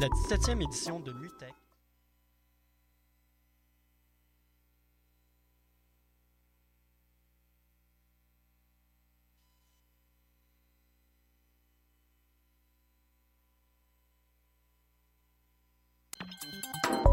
La 17e édition de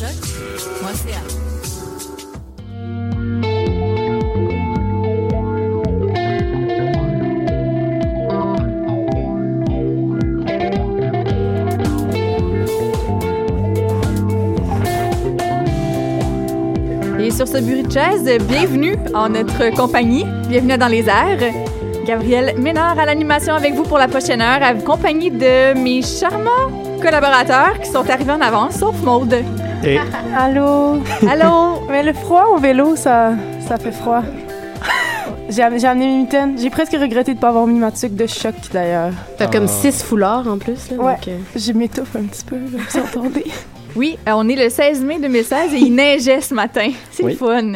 choc.ca. Et sur ce bureau de chaise, bienvenue en notre compagnie. Bienvenue dans les airs. Gabriel Ménard à l'animation avec vous pour la prochaine heure, accompagné de mes charmants collaborateurs qui sont arrivés en avance, sauf Maude. Et Allô? Allô? Mais le froid au vélo, ça, ça fait froid. J'ai am- j'ai amené mes mitaines. J'ai presque regretté de ne pas avoir mis ma tuque de choc, d'ailleurs. T'as comme six foulards en plus. Là, Ouais. donc, euh, Je m'étouffe un petit peu, là, vous entendez? Oui, euh, on est le 16 mai 2016 et il neigeait ce matin. C'est Oui. fun.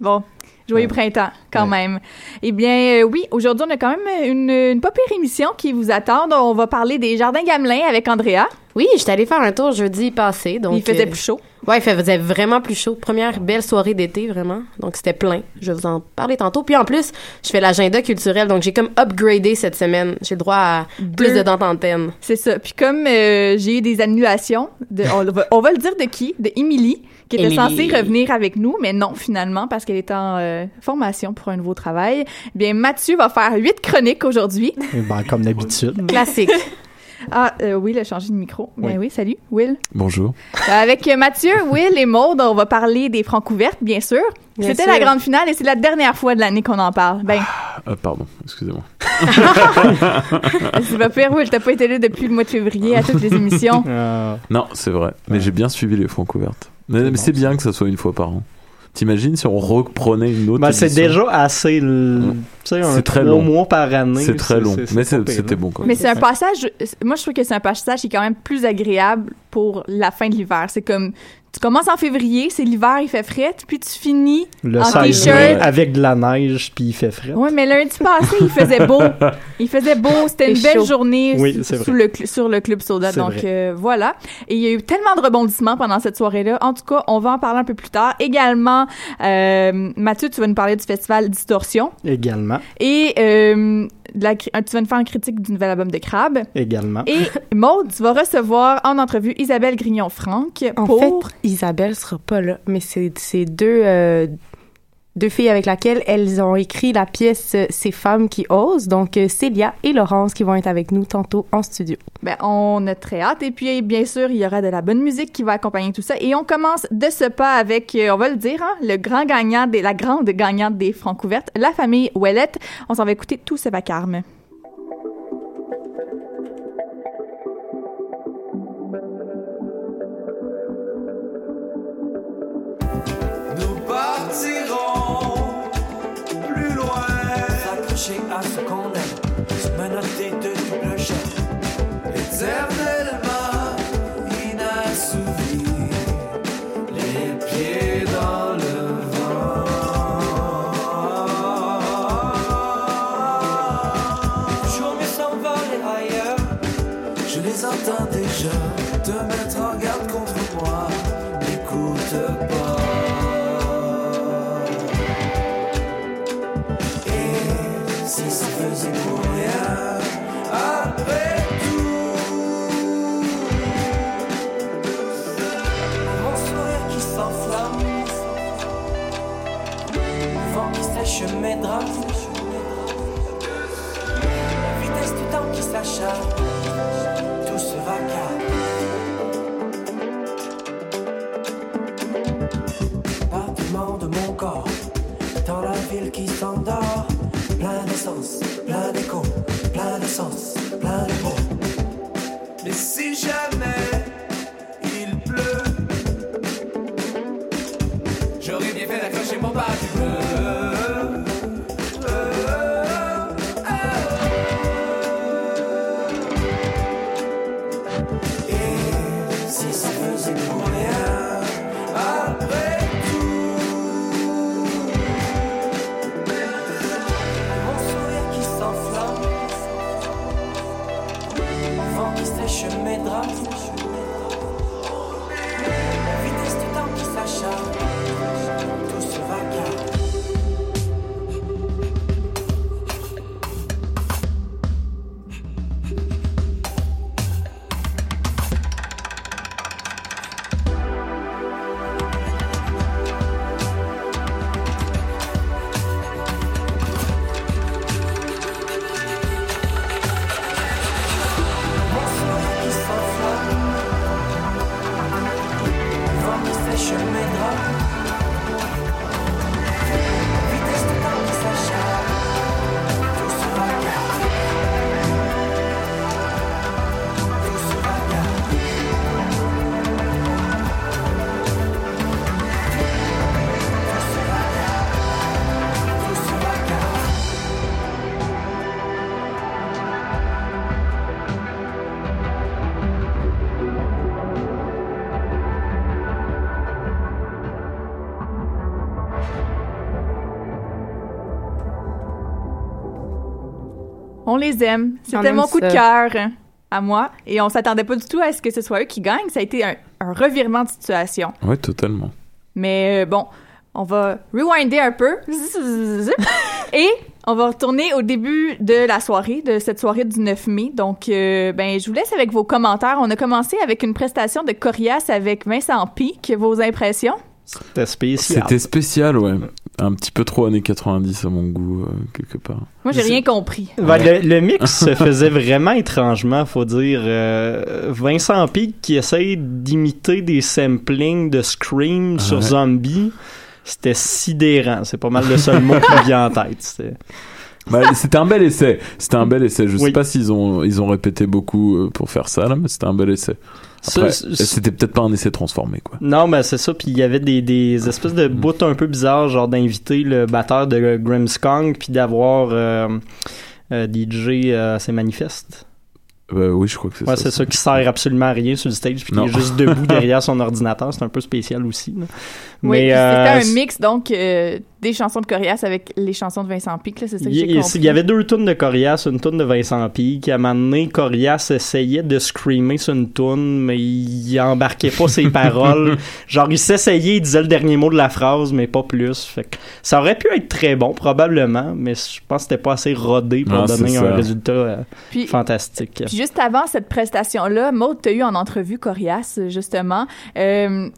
Bon, joyeux printemps quand Ouais. même. Eh bien, euh, oui, aujourd'hui, on a quand même une, une pas pire émission qui vous attend. On va parler des jardins Gamelin avec Andrea. Oui, j'étais allée faire un tour jeudi passé. Donc, il faisait euh, plus chaud. Ouais, il faisait vraiment plus chaud. Première belle soirée d'été, vraiment. Donc, c'était plein. Je vais vous en parler tantôt. Puis en plus, je fais l'agenda culturel. Donc, j'ai comme upgradé cette semaine. J'ai le droit à plus de dents d'antenne. C'est ça. Puis comme euh, j'ai eu des annulations, de, on, va, on va le dire de qui? De Émilie, qui était Émilie. censée revenir avec nous, mais non, finalement, parce qu'elle est en euh, formation pour un nouveau travail. Eh Bien, Mathieu va faire huit chroniques aujourd'hui. ben, comme d'habitude. Classique. Ah, euh, Will a changé de micro. Ben oui, Oui. salut, Will. Bonjour. Euh, Avec Mathieu, Will et Maude, on va parler des francs couvertes, bien sûr. C'était la grande finale et c'est la dernière fois de l'année qu'on en parle. Ben, Euh, pardon, excusez-moi. c'est pas pire, Will, t'as pas été là depuis le mois de février à toutes les émissions. Euh, Non, c'est vrai. Mais Ouais. j'ai bien suivi les francs couvertes. Mais, mais c'est bien que ça soit une fois par an. T'imagines si on reprenait une autre ben, c'est déjà assez. l- C'est très long. mois par année. C'est très long. Mais c'était bon quand Mais même. c'est un passage, moi je trouve que c'est un passage qui est quand même plus agréable pour la fin de l'hiver. C'est comme, tu commences en février, c'est l'hiver, il fait frais, puis tu finis Le en 16 t-shirt. avec de la neige, puis il fait frais. Ouais, mais lundi passé, il faisait beau. Il faisait beau. C'était une belle chaud. journée Oui, vrai. le, sur le Club Soda. Donc, euh, voilà. Et il y a eu tellement de rebondissements pendant cette soirée-là. En tout cas, on va en parler un peu plus tard. Également, euh, Mathieu, tu vas nous parler du festival Distorsion. Également. Et euh, la tu vas nous faire une critique du nouvel album de Crabe. Également. Et Maude, tu vas recevoir en entrevue Isabelle Grignon-Franck En fait, Isabelle sera pas là, mais c'est c'est deux, euh, deux filles avec lesquelles elles ont écrit la pièce euh, Ces femmes qui osent. Donc, euh, Célia et Laurence qui vont être avec nous tantôt en studio. Ben, on a très hâte. Et puis, bien sûr, il y aura de la bonne musique qui va accompagner tout ça. Et on commence de ce pas avec, euh, on va le dire, hein, le grand gagnant, des, la grande gagnante des francs couvertes, la famille Ouellette. On s'en va écouter tout ce vacarme. partiront plus loin. S'accrocher à ce qu'on aime, se menotter de double jet, éternellement. Sèche mes draps, la vitesse du temps qui s'acharne, tout se vacarme. Battement de mon corps dans la ville qui s'endort. Plein d'essence, On les aime. C'était mon coup de cœur hein, à moi. Et on s'attendait pas du tout à ce que ce soit eux qui gagnent. Ça a été un, un revirement de situation. Ouais, totalement. Mais euh, bon, on va rewinder un peu. Et on va retourner au début de la soirée, de cette soirée du 9 mai. Donc, euh, ben, je vous laisse avec vos commentaires. On a commencé avec une prestation de Corias avec Vincent Pic. Vos impressions? C'était spécial. C'était spécial, ouais. Un petit peu trop années 90 à mon goût, euh, quelque part. Moi, j'ai rien compris. Ben, le, le mix se faisait vraiment étrangement, faut dire. Euh, Vincent Pig qui essaye d'imiter des samplings de Scream sur Ouais. Zombie, c'était sidérant. C'est pas mal le seul mot qui me vient en tête. C'était- c'était un bel essai. C'était un bel essai. Je Oui. sais pas s'ils ont, ils ont répété beaucoup euh, pour faire ça, là, mais c'était un bel essai. C'était peut-être pas un essai transformé, quoi. Non, mais c'est ça. Puis il y avait des, des espèces de bouts un peu bizarres, genre d'inviter le batteur de Grimmskong, puis d'avoir euh, euh, DJ euh, assez manifeste. Euh, oui, je crois que c'est Ouais, ça. c'est ça qui sert absolument à rien sur le stage, puis qui est juste debout derrière son ordinateur. C'est un peu spécial aussi. là. Oui, puis euh, c'était un mix, donc, euh, des chansons de Corias avec les chansons de Vincent Pic. là, C'est ça que Il, j'ai il- compris. il y avait deux tunes de Corias, une tune de Vincent Pig. À un moment donné, Corias essayait de screamer sur une tune, mais il embarquait pas ses paroles. Genre, il s'essayait, il disait le dernier mot de la phrase, mais pas plus. Fait que ça aurait pu être très bon, probablement, mais je pense que c'était pas assez rodé pour donner un résultat euh, Puis- fantastique. Puis juste avant cette prestation-là, Maud, t'as eu en entrevue Corias, justement. Euh,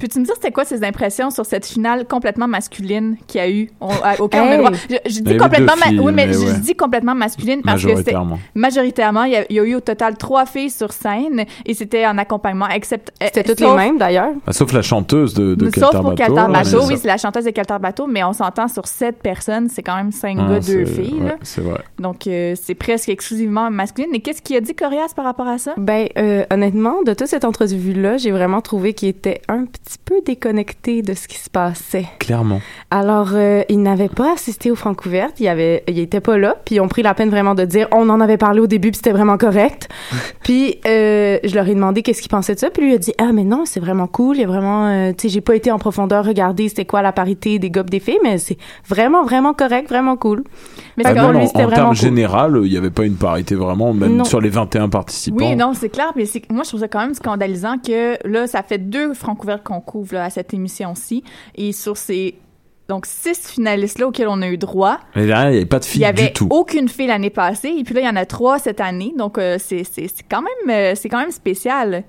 Peux-tu me dire c'était quoi ses impressions sur cette finale complètement masculine qu'il y a eu, on- à- auquel on a Hey! droit? Je, dis avait complètement, deux ma- filles, oui, mais, mais je ouais. dis complètement masculine parce que c'était Majoritairement. majoritairement, il y, a, il y a eu au total trois filles sur scène et c'était en accompagnement, except C'était euh, toutes sauf- les mêmes, d'ailleurs. Ah, sauf la chanteuse de, de Sauf Caltar pour Caltar là, Bateau, c'est oui, c'est la chanteuse de Caltar Bateau, mais on s'entend sur sept personnes, c'est quand même cinq Ah, gars, deux filles. ouais, là. c'est vrai. Donc, euh, c'est presque exclusivement masculine. Et qu'est-ce qu'il a dit, Corias, par rapport à ça? Ben, euh, honnêtement, de toute cette entrevue-là, j'ai vraiment trouvé qu'il était un petit petit peu déconnecté de ce qui se passait. Clairement. Alors, euh, ils n'avaient pas assisté aux Francouvertes, il y avait, il était pas là, puis ils ont pris la peine vraiment de dire, on en avait parlé au début, puis c'était vraiment correct. puis euh, je leur ai demandé qu'est-ce qu'ils pensaient de ça, puis lui a dit, ah mais non, c'est vraiment cool, il y a vraiment, euh, tu sais, j'ai pas été en profondeur regarder c'était quoi la parité des pis des filles, mais c'est vraiment vraiment correct, vraiment cool. Mais Ah, même en, lui, en vraiment termes cool. général, il n'y avait pas une parité vraiment, même Non. sur les 21 participants. Oui, non, c'est clair. Mais c'est- moi, je trouve ça quand même scandalisant que là, ça fait deux Francouvertes qu'on couvre là, à cette émission-ci. Et sur ces donc six finalistes-là auxquels on a eu droit, là, il n'y avait pas de il filles avait du tout. aucune fille l'année passée. Et puis là, il y en a trois cette année. Donc, euh, c'est c'est- c'est quand, même, euh, c'est quand même spécial.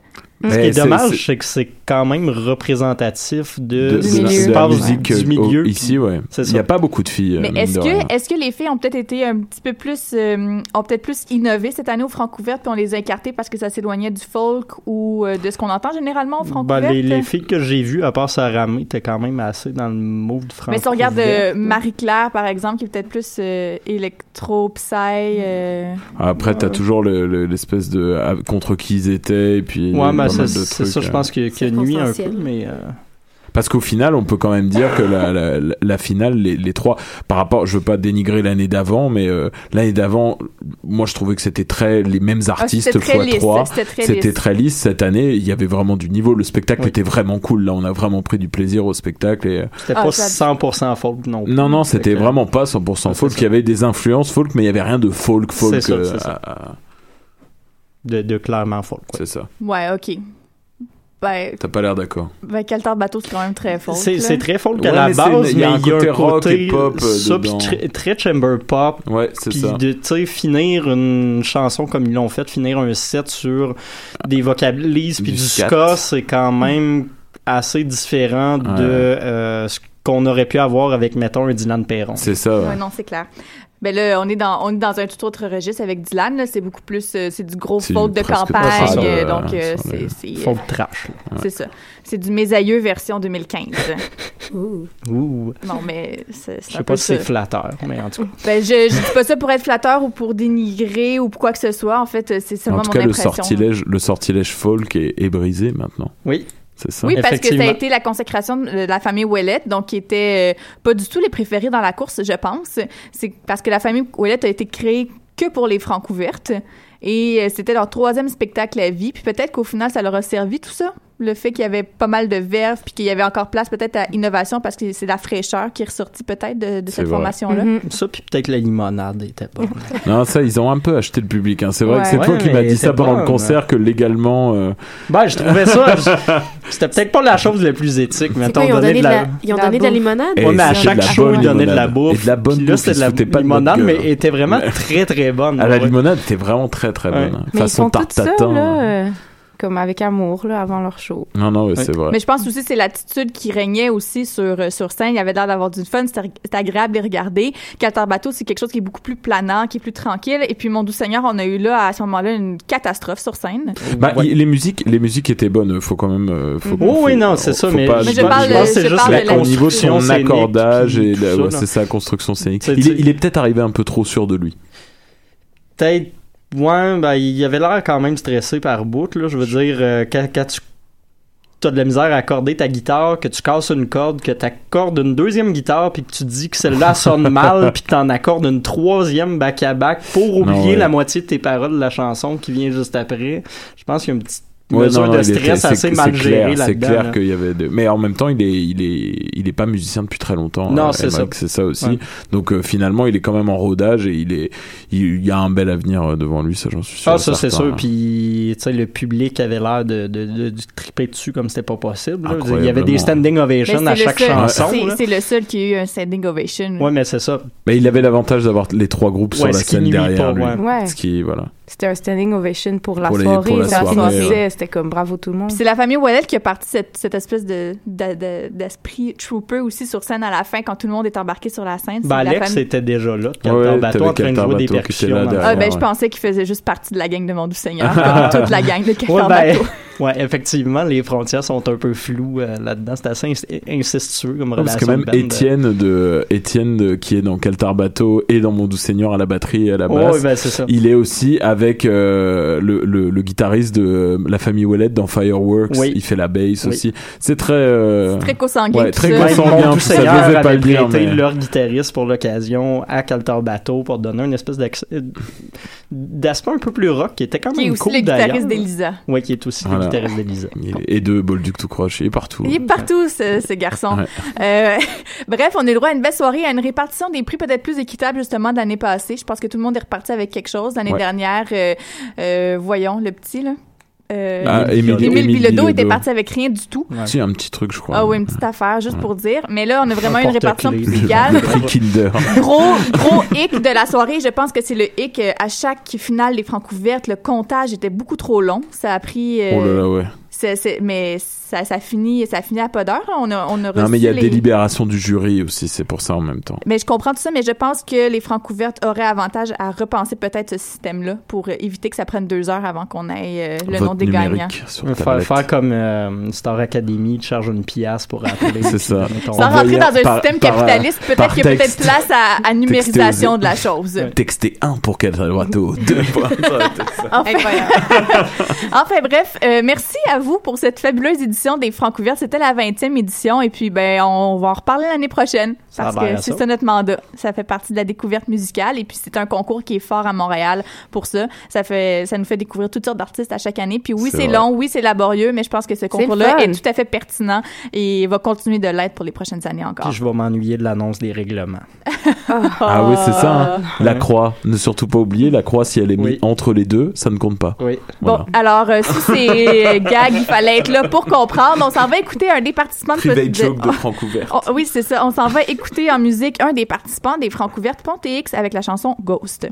Ce qui est dommage, c'est- que c'est quand même représentatif de, de, musique du euh, milieu. au- ici, ouais. Il n'y a pas beaucoup de filles. euh, Mais mine est-ce que, les filles ont peut-être été un petit peu plus, euh, ont peut-être plus innové cette année au Francouvertes, puis on les a écartées parce que ça s'éloignait du folk ou euh, de ce qu'on entend généralement au Ben, Francouvertes? les, les filles que j'ai vues, à part Sarah May, étaient quand même assez dans le mood français. Mais si on regarde euh, Marie-Claire, par exemple, qui est peut-être plus euh, électro, psy... euh, Après, t'as Ouais. toujours le- le- l'espèce de contre qui ils étaient et puis. Ouais, mais mal c'est ça, je euh. pense que, que nuit un peu, mais... euh, Parce qu'au final, on peut quand même dire que la, la, la- la finale, les, les trois, par rapport, je veux pas dénigrer l'année d'avant, mais euh, l'année d'avant, moi je trouvais que c'était très les mêmes ah, artistes fois lisse, trois. C'était très lisse. cette année. Il y avait vraiment du niveau. Le spectacle Oui. était vraiment cool. Là, on a vraiment pris du plaisir au spectacle. Et... euh, C'était Ah, pas ça- 100% folk non plus. Non, non, c'était vraiment pas 100% Ouais, folk. Il y avait des influences folk, mais il y avait rien de folk, folk. C'est ça, euh, c'est ça. à- à- De, de clairement folk. ouais. C'est ça. Ouais, OK. Ben, T'as pas l'air d'accord. ben Caltar Bateau, c'est quand même très fort. C'est très folk à Ouais, la mais c'est- base, il mais y a un il y a côté un rock côté et pop, ça, puis très, très chamber pop, Ouais, c'est puis ça. de tu sais finir une chanson comme ils l'ont fait, finir un set sur des vocalises puis Du du ska, c'est quand même assez différent de euh, ce qu'on aurait pu avoir avec mettons un Dylan Perron. C'est ça. ouais. Ouais, non, c'est clair. Ben là, on est dans, on est dans un tout autre registre avec Dylan. là. C'est beaucoup plus, euh, c'est du gros folk de campagne. euh, donc, euh, c'est, les- c'est, Folk trash. c'est ça. C'est du Mes aïeux version 2015. Ouh. Ouh. non, mais c'est, Je sais pas si c'est flatteur, mais en tout cas. Ben, je, je dis pas ça pour être flatteur ou pour dénigrer ou pour quoi que ce soit. En fait, c'est seulement En tout mon cas, le impression. sortilège, le sortilège folk est, est brisé maintenant. Oui. C'est ça. Oui, parce que ça a été la consécration de la famille Ouellette, donc qui était euh, pas du tout les préférés dans la course, je pense. C'est parce que la famille Ouellette a été créée que pour les francs ouvertes et euh, c'était leur troisième spectacle à vie. Puis peut-être qu'au final, ça leur a servi tout ça, le fait qu'il y avait pas mal de verve, puis qu'il y avait encore place peut-être à innovation parce que c'est la fraîcheur qui est ressortie peut-être de, cette formation-là. Mhm. Ça, puis peut-être la limonade était pas. Non, ça, ils ont un peu acheté le public. hein. C'est vrai Ouais. que c'est toi qui m'as mais dit ça pendant le concert que légalement. euh, ben, je trouvais ça. C'était peut-être pas la chose la plus éthique, mettons, quoi, ils ont donné de la. Ils ont la donné de la bouffe. limonade? Et Ouais, mais à chaque de la show, bonne ils donnaient de la limonade. bouffe. Et de la bonne Puis là, bouffe, c'était de la limonade, mais était vraiment très, très bonne. À la limonade, était vraiment très très bonne. hein. Mais Façon font comme avec amour, là, avant leur show. Non, non, ouais, c'est vrai. Mais je pense aussi que c'est l'attitude qui régnait aussi sur, euh, sur scène. Il y avait l'air d'avoir du fun, c'était agréable de les regarder. Caltar Bateau, c'est quelque chose qui est beaucoup plus planant, qui est plus tranquille. Et puis Mon Doux Seigneur, on a eu là, à ce moment-là, une catastrophe sur scène. Bah, Ouais. il- les musiques, les musiques étaient bonnes. Faut quand même. Faut, Oh oui, non, c'est ça, mais, pas- Mais je parle- pense c'est je juste parle la de la- au niveau de son accordage et ouais, c'est sa construction scénique. Il, est- il est peut-être arrivé un peu trop sûr de lui. Peut-être, ouais, ben, il avait l'air quand même stressé par bout, là. Je veux dire, euh, quand, quand tu as de la misère à accorder ta guitare, que tu casses une corde, que tu accordes une deuxième guitare, puis que tu dis que celle-là sonne mal, puis que tu en accordes une troisième back-à-back pour oublier ouais. la moitié de tes paroles de la chanson qui vient juste après. Je pense qu'il y a une petite Ouais, mesure non, de stress c'est- assez mal clair, gérée C'est clair là. qu'il y avait de... Mais en même temps, il est, il est, il est pas musicien depuis très longtemps. Non, euh, c'est ça. C'est ça aussi. Ouais. Donc euh, finalement, il est quand même en rodage et il est, il, il y a un bel avenir euh, devant lui. Ça, j'en suis sûr. Ah, ça, c'est sûr. Puis, tu sais, le public avait l'air de, de, de, de triper dessus comme c'était pas possible. Il y avait des standing ovations à chaque seul- chanson. c'est- le seul qui a eu un standing ovation. Ouais, mais c'est ça. Mais il avait l'avantage d'avoir les trois groupes sur la scène derrière lui. Ce qui, voilà. C'était un standing ovation pour la soirée. pour ouais. C'était comme bravo tout le monde. C'est la famille Ouellet qui a parti cette, cette espèce de, de- de- d'esprit trooper aussi sur scène à la fin quand tout le monde est embarqué sur la scène. Ben, la Alex famille- était déjà là. Ouais, Caltar Bateau en train de jouer des Bateau qui était percussions. là. Ah, ben, je ouais. pensais qu'il faisait juste partie de la gang de Mon Doux Seigneur, comme toute la gang de Ouais, ben, Bateau. Ouais, effectivement, les frontières sont un peu floues euh, là-dedans. C'est assez incestueux comme Parce relation. que même. Étienne de Étienne de, qui est dans Caltar Bateau et dans Mon Doux Seigneur à la batterie et à la basse, ouais, ben, c'est ça. il est aussi avec euh, le, le, le guitariste de la famille Ouellet dans Fireworks. Oui. Il fait la bass Oui. aussi. C'est très euh, Très consanguin. ouais, très consanguin, Mon Seigneur pas avait le dire, prêté mais- leur guitariste pour l'occasion à Caltar Bateau pour donner une espèce d'accès- euh, d'aspect un peu plus rock qui était quand Qui est même aussi cool le guitariste d'ailleurs. d'Elisa. Ouais, qui est aussi Voilà. le guitariste d'Elisa. est- et de Bolduc tout croche, il est partout. Il est partout, ce, ce garçon. Ouais. Euh, bref, on a eu le droit à une belle soirée, à une répartition des prix peut-être plus équitable, justement, de l'année passée. Je pense que tout le monde est reparti avec quelque chose. L'année Ouais. dernière, euh, euh, voyons, le petit, là. Euh, Ah, Émile Émile, Émile Émile Bilodeau était parti avec rien du tout. Ouais. Si, un petit truc, je crois. Ah oui, une petite affaire, juste Ouais. pour dire. Mais là, on a vraiment Un eu une répartition porte-clés. plus Le égale. prix Kinder. gros, gros hic de la soirée. Je pense que c'est le hic. euh, À chaque finale des francs ouvertes, le comptage était beaucoup trop long. Ça a pris... euh, Oh là là, ouais. c'est- c'est- mais ça, ça finit, ça finit à pas d'heure. On a, on a Non, mais il y a les- délibération du jury aussi, c'est pour ça en même temps. Mais je comprends tout ça, mais je pense que les francs ouvertes auraient avantage à repenser peut-être ce système-là pour éviter que ça prenne deux heures avant qu'on ait euh, le Vote nom des gagnants. Faire, faire comme euh, Star Academy, tu charges une pièce pour appeler. C'est ça. Sans rentrer dans un par- système par, euh, capitaliste, peut-être qu'il y a peut-être place à, à numérisation de la chose. Texter 1 pour Bateau, 2 pour... Enfin, enfin bref, euh, merci à vous pour cette fabuleuse édition des Francs ouverts. C'était la 20e édition et puis ben on va en reparler l'année prochaine parce que c'est ça. notre mandat. Ça fait partie de la découverte musicale et puis c'est un concours qui est fort à Montréal pour ça. Ça fait ça nous fait découvrir toutes sortes d'artistes à chaque année. Puis oui, C'est long, oui, c'est laborieux, mais je pense que ce concours-là est tout à fait pertinent et va continuer de l'être pour les prochaines années encore. Puis je vais m'ennuyer de l'annonce des règlements. Ah oui, c'est ça. hein. La croix. Ne surtout pas oublier, la croix, si elle est mise Oui. entre les deux, ça ne compte pas. Oui. Bon, alors, euh, si c'est euh, gag, il fallait être là pour comprendre. On s'en va écouter un des participants de... De- de Francouvert. Oh, oui, c'est ça. On s'en va écouter en musique un des participants des Francouvertes Ponte X avec la chanson Ghost.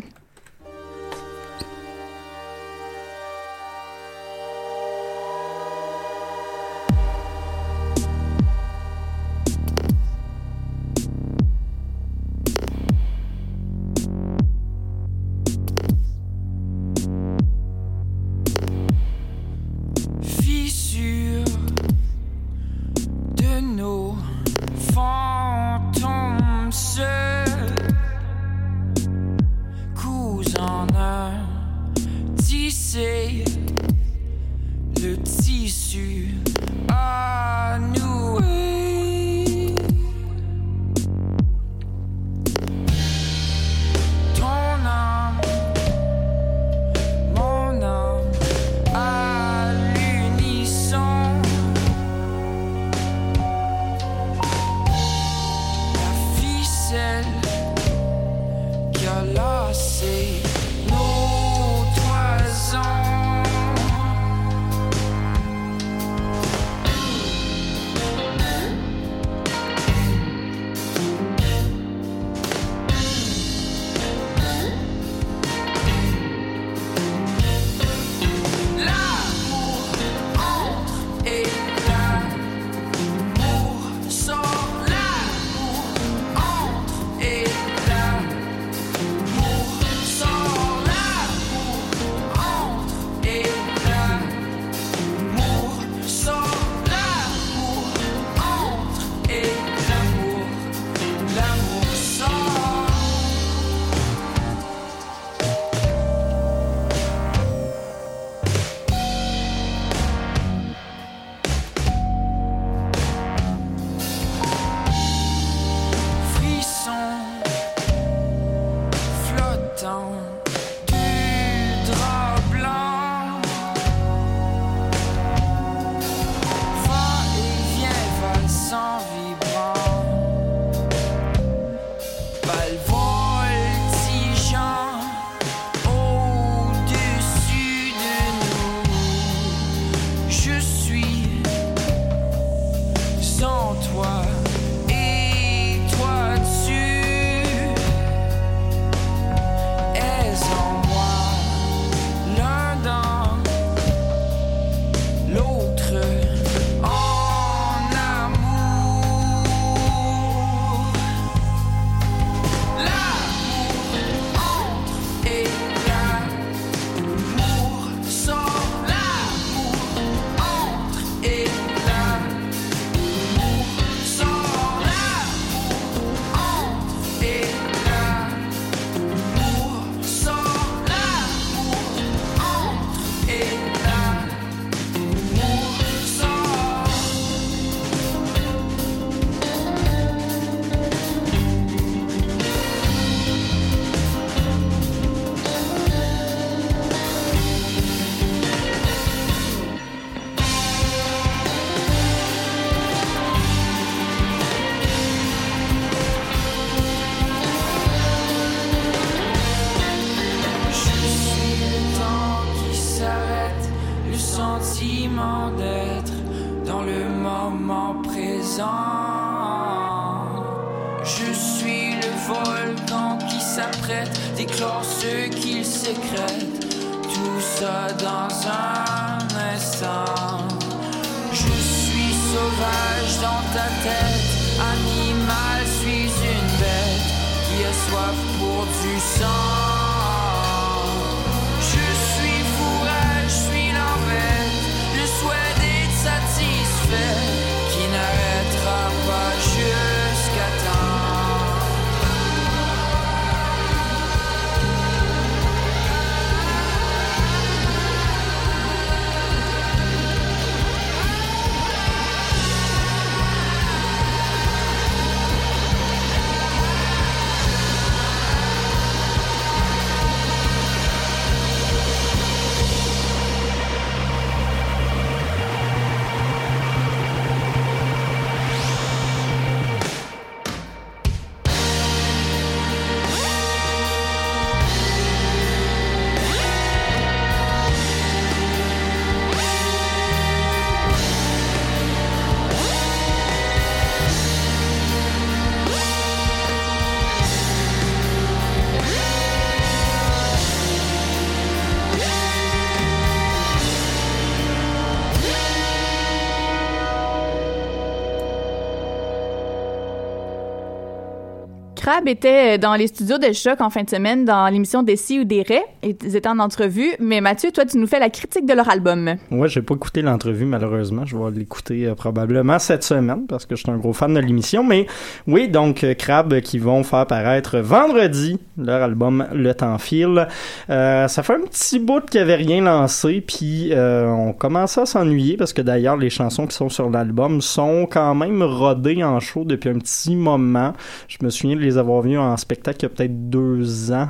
Crab était dans les studios de Choc en fin de semaine dans l'émission Des Si ou des Raies. Ils étaient en entrevue. Mais Mathieu, toi, tu nous fais la critique de leur album. Ouais, j'ai pas écouté l'entrevue malheureusement. Je vais l'écouter euh, probablement cette semaine parce que je suis un gros fan de l'émission. Mais oui, donc euh, Crab qui vont faire paraître vendredi leur album Le Temps file. Euh, ça fait un petit bout qu'il avait rien lancé, puis euh, on commençait à s'ennuyer parce que d'ailleurs les chansons qui sont sur l'album sont quand même rodées en show depuis un petit moment. Je me souviens de les avoir vus en spectacle il y a peut-être deux ans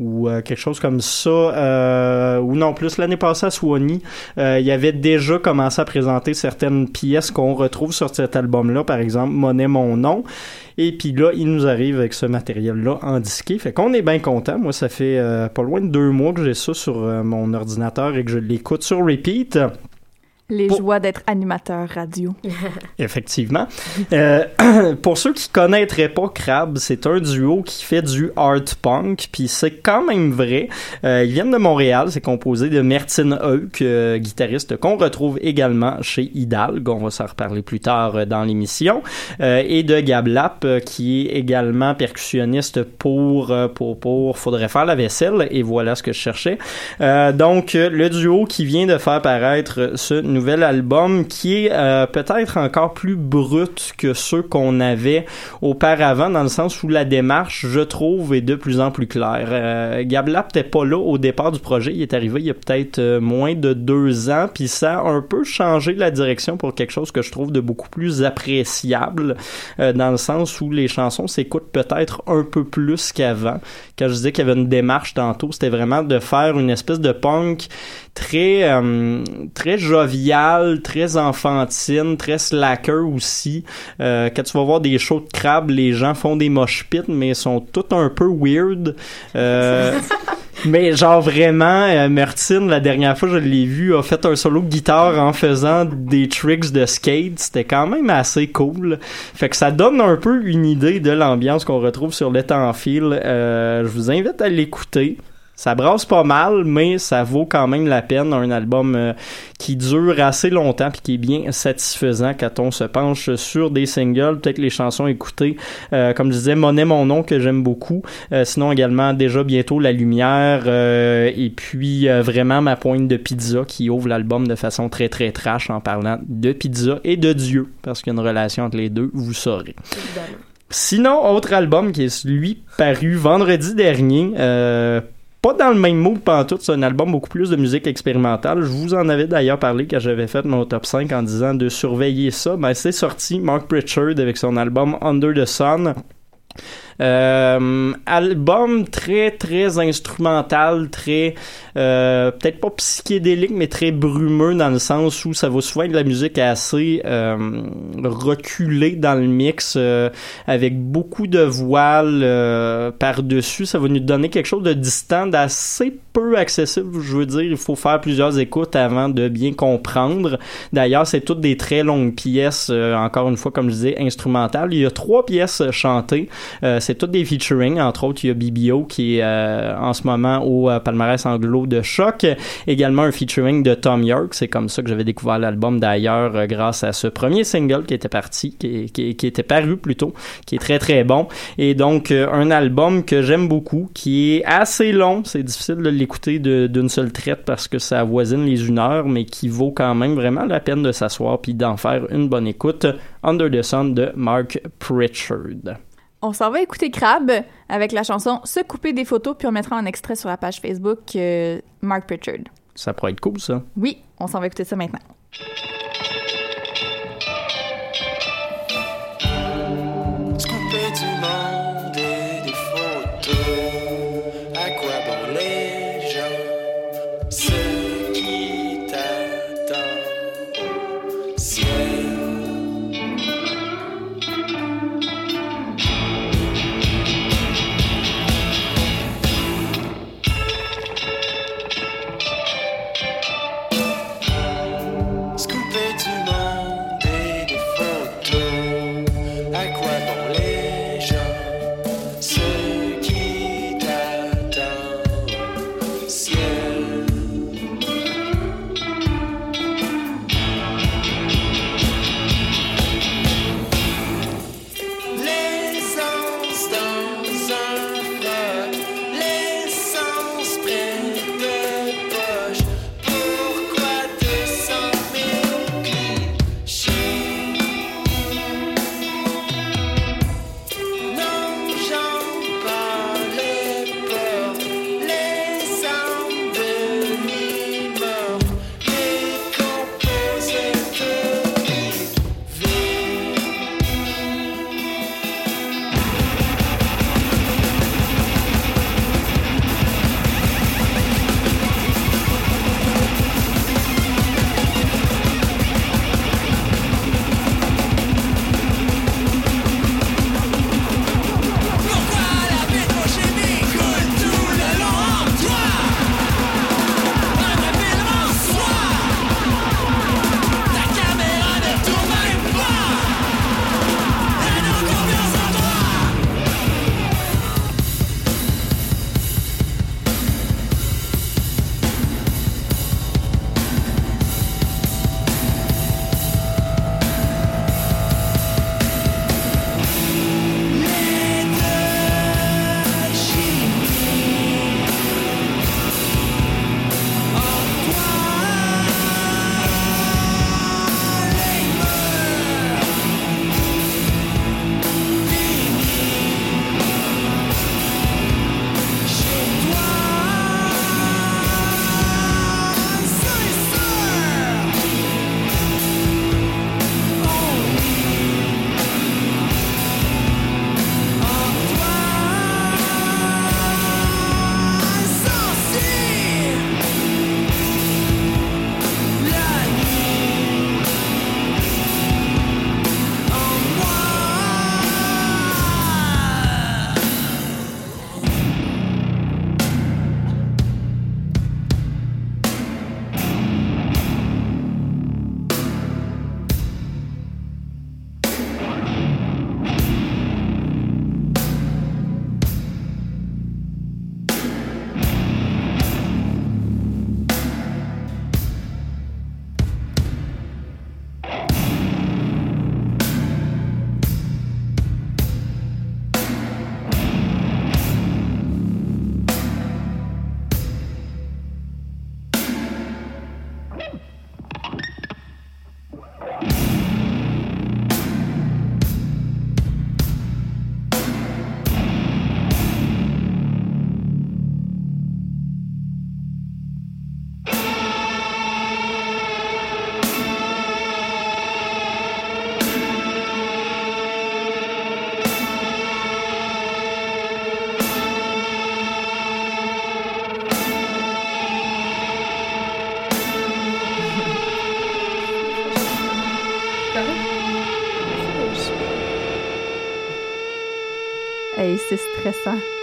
ou euh, quelque chose comme ça, euh, ou non plus l'année passée à Swanee, euh, il avait déjà commencé à présenter certaines pièces qu'on retrouve sur cet album-là, par exemple Monnaie mon nom, et puis là il nous arrive avec ce matériel-là en disqué, fait qu'on est bien content. Moi ça fait pas loin de deux mois que j'ai ça sur mon ordinateur et que je l'écoute sur repeat. Les Pour- joies d'être animateur radio. Effectivement. Euh, pour ceux qui connaîtraient pas Crab, c'est un duo qui fait du art punk, puis c'est quand même vrai. Euh, ils viennent de Montréal, c'est composé de Mertine Heuk, euh, guitariste qu'on retrouve également chez Hidalgo, on va s'en reparler plus tard euh, dans l'émission, euh, et de Gab Lap, euh, qui est également percussionniste pour, pour, pour Faudrait faire la vaisselle, et voilà ce que je cherchais. Euh, donc, le duo qui vient de faire paraître ce nouvel album qui est euh, peut-être encore plus brut que ceux qu'on avait auparavant dans le sens où la démarche, je trouve, est de plus en plus claire. Euh, Gab Lap n'était pas là au départ du projet, il est arrivé il y a peut-être euh, moins de deux ans, puis ça a un peu changé la direction pour quelque chose que je trouve de beaucoup plus appréciable, euh, dans le sens où les chansons s'écoutent peut-être un peu plus qu'avant. Quand je disais qu'il y avait une démarche tantôt, c'était vraiment de faire une espèce de punk très euh, très jovial, très enfantine, très slacker aussi. Euh, quand tu vas voir des shows de crabe, les gens font des mosh pits, mais sont tous un peu weird. Euh, mais genre vraiment, euh, Martine, la dernière fois que je l'ai vu, a fait un solo de guitare en faisant des tricks de skate. C'était quand même assez cool. Fait que ça donne un peu une idée de l'ambiance qu'on retrouve sur le temps fil. Euh, je vous invite à l'écouter. Ça brasse pas mal, mais ça vaut quand même la peine. Un album euh, qui dure assez longtemps puis qui est bien satisfaisant quand on se penche sur des singles, peut-être les chansons écoutées. Euh, comme je disais, Monnaie mon nom que j'aime beaucoup. Euh, sinon également déjà bientôt La Lumière euh, et puis euh, vraiment ma pointe de pizza qui ouvre l'album de façon très très trash en parlant de pizza et de Dieu parce qu'il y a une relation entre les deux, vous saurez. Sinon, autre album qui est lui paru vendredi dernier, euh, pas dans le même mood pantoute, c'est un album beaucoup plus de musique expérimentale. Je vous en avais d'ailleurs parlé quand j'avais fait mon top 5 en disant de surveiller ça. Ben, c'est sorti Mark Pritchard avec son album Under the Sun. Euh, album très très instrumental, très euh, peut-être pas psychédélique, mais très brumeux dans le sens où ça va souvent être de la musique assez euh, reculée dans le mix, avec beaucoup de voiles par-dessus. Ça va nous donner quelque chose de distant, d'assez peu accessible. Je veux dire, il faut faire plusieurs écoutes avant de bien comprendre. D'ailleurs, c'est toutes des très longues pièces, euh, encore une fois, comme je disais, instrumentales. Il y a trois pièces chantées. Euh, c'est toutes des featuring. Entre autres, il y a BBO qui est euh, en ce moment au euh, palmarès anglo de choc. Également un featuring de Tom York. C'est comme ça que j'avais découvert l'album d'ailleurs euh, grâce à ce premier single qui était parti, qui, était paru plutôt, qui est très très bon. Et donc un album que j'aime beaucoup, qui est assez long. C'est difficile de l'écouter d'une seule traite parce que ça avoisine les une heure, mais qui vaut quand même vraiment la peine de s'asseoir puis d'en faire une bonne écoute. Under the Sun de Mark Pritchard. On s'en va écouter Crab avec la chanson Se couper des photos, puis on mettra un extrait sur la page Facebook euh, Mark Pritchard. Ça pourrait être cool, ça. Oui, on s'en va écouter ça maintenant.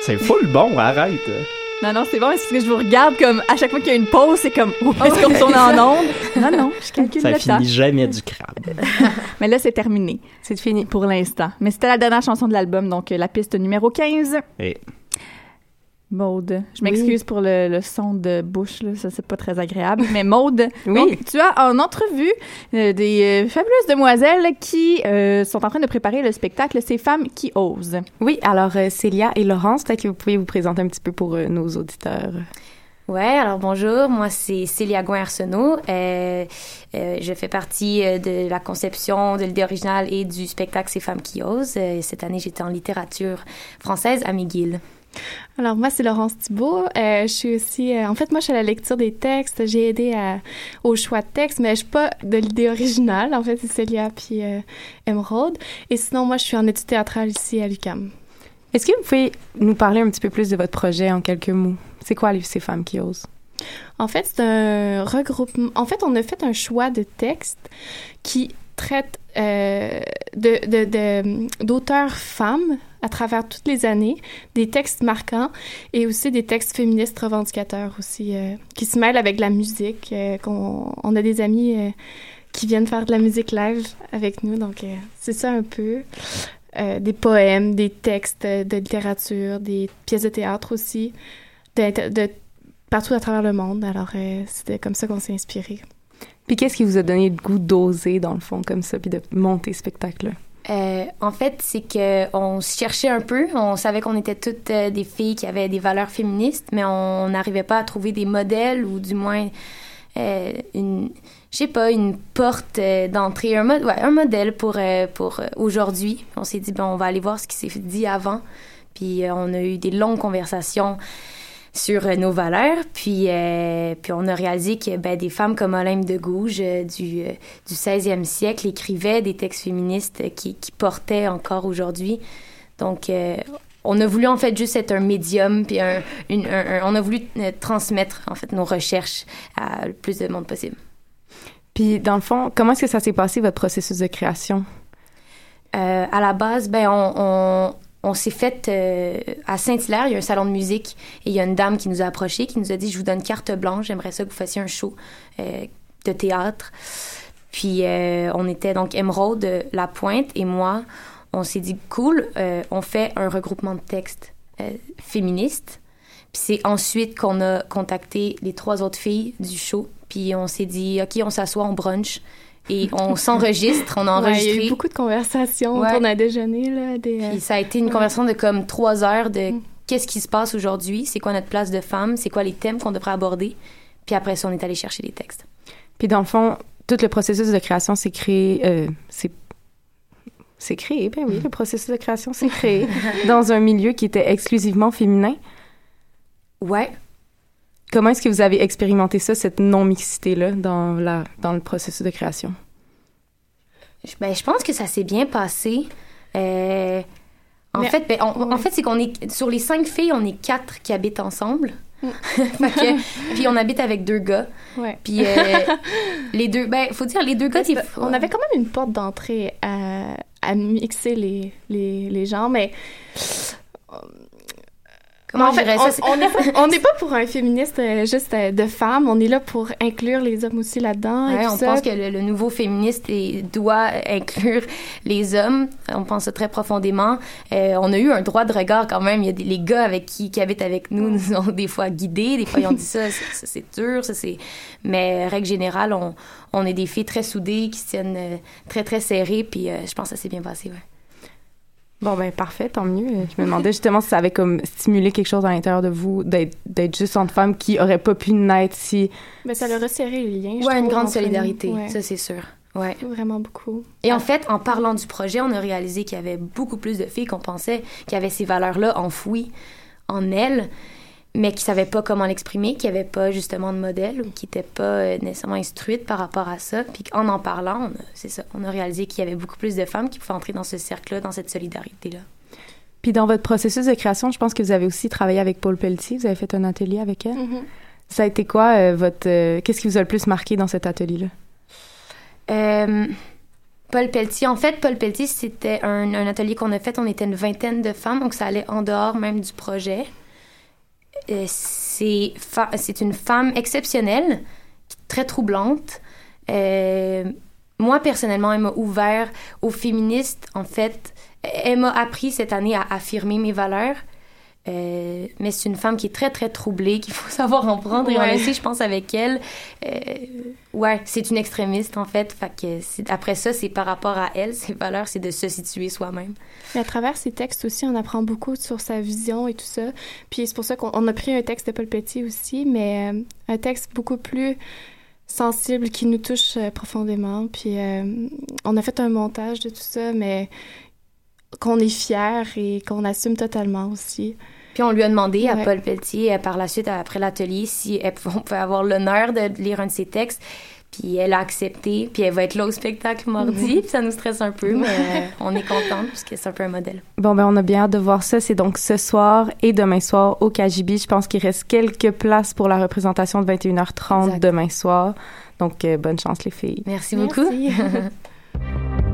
C'est full bon, arrête. Non, non, c'est bon, c'est que je vous regarde comme à chaque fois qu'il y a une pause, c'est comme, oh, est-ce qu'on retourne en onde? Non, non, je calcule Ça le temps. finit jamais du crabe. Mais là, c'est terminé. C'est fini. Pour l'instant. Mais c'était la dernière chanson de l'album, donc euh, la piste numéro 15. Et Maude. Je m'excuse pour le, le son de bouche, là, ça c'est pas très agréable. Mais Maude, donc, tu as en entrevue euh, des euh, fabuleuses demoiselles qui euh, sont en train de préparer le spectacle Ces femmes qui osent. Oui, alors euh, Célia et Laurence, peut-être que vous pouvez vous présenter un petit peu pour euh, nos auditeurs. Ouais, alors bonjour, moi c'est Célia Gouin-Arsenault. Euh, euh, je fais partie euh, de la conception de l'idée originale et du spectacle Ces femmes qui osent. Euh, cette année, j'étais en littérature française à McGill. Alors moi c'est Laurence Thibault. Euh, je suis aussi, euh, en fait moi je suis à la lecture des textes. J'ai aidé à- au choix de textes, mais je suis pas de l'idée originale. En fait c'est Célia puis euh, Emeraude. Et sinon moi je suis en études théâtrales ici à l'UQAM. Est-ce que vous pouvez nous parler un petit peu plus de votre projet en quelques mots? C'est quoi les- ces femmes qui osent? En fait c'est un regroupement. En fait on a fait un choix de textes qui traitent euh, d'auteurs femmes à travers toutes les années, des textes marquants et aussi des textes féministes revendicateurs aussi, euh, qui se mêlent avec la musique. euh, qu'on, on a des amis euh, qui viennent faire de la musique live avec nous, donc c'est ça un peu. Des poèmes, des textes de littérature, des pièces de théâtre aussi, de, partout à travers le monde. Alors, c'était comme ça qu'on s'est inspiré. Puis qu'est-ce qui vous a donné le goût d'oser, dans le fond, comme ça, puis de monter ce spectacle-là? Euh, en fait, c'est que on se cherchait un peu. On savait qu'on était toutes euh, des filles qui avaient des valeurs féministes, mais on n'arrivait pas à trouver des modèles ou du moins euh, une, je sais pas, une porte d'entrée, un, un modèle pour pour aujourd'hui. On s'est dit bon, on va aller voir ce qui s'est dit avant. Puis on a eu des longues conversations sur euh, nos valeurs. Puis, euh, puis on a réalisé que ben, des femmes comme Olympe de Gouges euh, du, euh, du 16e siècle écrivaient des textes féministes qui, qui portaient encore aujourd'hui. Donc, on a voulu en fait juste être un médium, puis un, une- un- un- on a voulu transmettre en fait nos recherches à le plus de monde possible. Puis, dans le fond, comment est-ce que ça s'est passé, votre processus de création? À la base, ben on, on, on s'est fait euh, à Saint-Hilaire, il y a un salon de musique et il y a une dame qui nous a approché, qui nous a dit je vous donne carte blanche, j'aimerais ça que vous fassiez un show euh, de théâtre. Puis euh, on était donc Émeraude, La Pointe et moi, on s'est dit cool, on fait un regroupement de textes féministes. Puis c'est ensuite qu'on a contacté les trois autres filles du show, puis on s'est dit ok, on s'assoit, on brunch et on s'enregistre, on a Ouais, il y enregistré. a eu beaucoup de conversations Ouais. autour d'un déjeuner. Là, des, euh, Puis ça a été une ouais. conversation de comme trois heures de qu'est-ce qui se passe aujourd'hui, c'est quoi notre place de femme, c'est quoi les thèmes qu'on devrait aborder. Puis après ça, on est allé chercher les textes. Puis, dans le fond, tout le processus de création s'est créé... euh, c'est c'est créé, ben oui, le processus de création s'est créé dans un milieu qui était exclusivement féminin. Ouais. Comment est-ce que vous avez expérimenté ça, cette non-mixité-là, dans, la, dans le processus de création? Je- Ben, je pense que ça s'est bien passé. Euh, en Mais- fait, ben, on- en fait, c'est qu'on est sur les cinq filles, on est quatre qui habitent ensemble. Que- puis on habite avec deux gars. Ouais. Puis euh, les deux, ben, faut dire les deux gars. On avait quand même une porte d'entrée à, à mixer les, les, les genres, mais. Comment en je fait, dirais on- ça? C'est- on n'est pas, pour un féministe euh, juste euh, de femmes, on est là pour inclure les hommes aussi là-dedans. Ouais, on ça. pense que le, le nouveau féministe est- doit inclure les hommes. On pense ça très profondément. Euh, on a eu un droit de regard quand même. Il y a des, les gars avec qui, qui habitent avec nous nous ont des fois guidés. Des fois, ils ont dit ça, c'est- ça, c'est dur, ça c'est. Mais règle générale, on, on est des filles très soudées qui se tiennent euh, très très serrées. Puis euh, je pense que ça s'est bien passé. Ouais. Bon, ben parfait, tant mieux. Je me demandais justement si ça avait comme stimulé quelque chose à l'intérieur de vous, d'être juste entre femmes qui auraient pas pu naître si... Mais ça a resserré les liens. je Ouais, une grande solidarité, Ouais. ça c'est sûr. Ouais. Vraiment beaucoup. Et en fait, en parlant du projet, on a réalisé qu'il y avait beaucoup plus de filles qu'on pensait qui avaient ces valeurs-là enfouies en elles, mais qui savaient pas comment l'exprimer, qui n'avaient pas justement de modèle ou qui n'étaient pas euh, nécessairement instruites par rapport à ça. Puis en en parlant, on a- c'est ça, on a réalisé qu'il y avait beaucoup plus de femmes qui pouvaient entrer dans ce cercle-là, dans cette solidarité-là. Puis dans votre processus de création, je pense que vous avez aussi travaillé avec Paul Pelletier, vous avez fait un atelier avec elle. Mhm. Ça a été quoi, euh, votre... euh, Qu'est-ce qui vous a le plus marqué dans cet atelier-là? Euh, Paul Pelletier. En fait, Paul Pelletier, c'était un, un atelier qu'on a fait. On était une vingtaine de femmes, donc ça allait en dehors même du projet. Euh, c'est une femme exceptionnelle, très troublante. Euh, moi, personnellement, elle m'a ouvert aux féministes. En fait, elle m'a appris cette année à affirmer mes valeurs. Euh, mais c'est une femme qui est très, très troublée, qu'il faut savoir en prendre et en Ouais. laisser, je pense, avec elle. Euh, ouais, c'est une extrémiste, en fait. Fait que après ça, c'est par rapport à elle, ses valeurs, c'est de se situer soi-même. Mais à travers ses textes aussi, on apprend beaucoup sur sa vision et tout ça. Puis c'est pour ça qu'on on a pris un texte de Paul Petit aussi, mais euh, un texte beaucoup plus sensible qui nous touche euh, profondément. Puis euh, on a fait un montage de tout ça, mais qu'on est fier et qu'on assume totalement aussi. Puis on lui a demandé à Ouais. Paul Pelletier, euh, par la suite, après l'atelier, si elle on pouvait avoir l'honneur de lire un de ses textes. Puis elle a accepté. Puis elle va être là au spectacle mardi. Mhm. Puis ça nous stresse un peu, mais euh, on est contente parce que c'est un peu un modèle. Bon, ben, on a bien hâte de voir ça. C'est donc ce soir et demain soir au KGB. Je pense qu'il reste quelques places pour la représentation de 21h30 Exact. demain soir. Donc, euh, bonne chance, les filles. Merci beaucoup.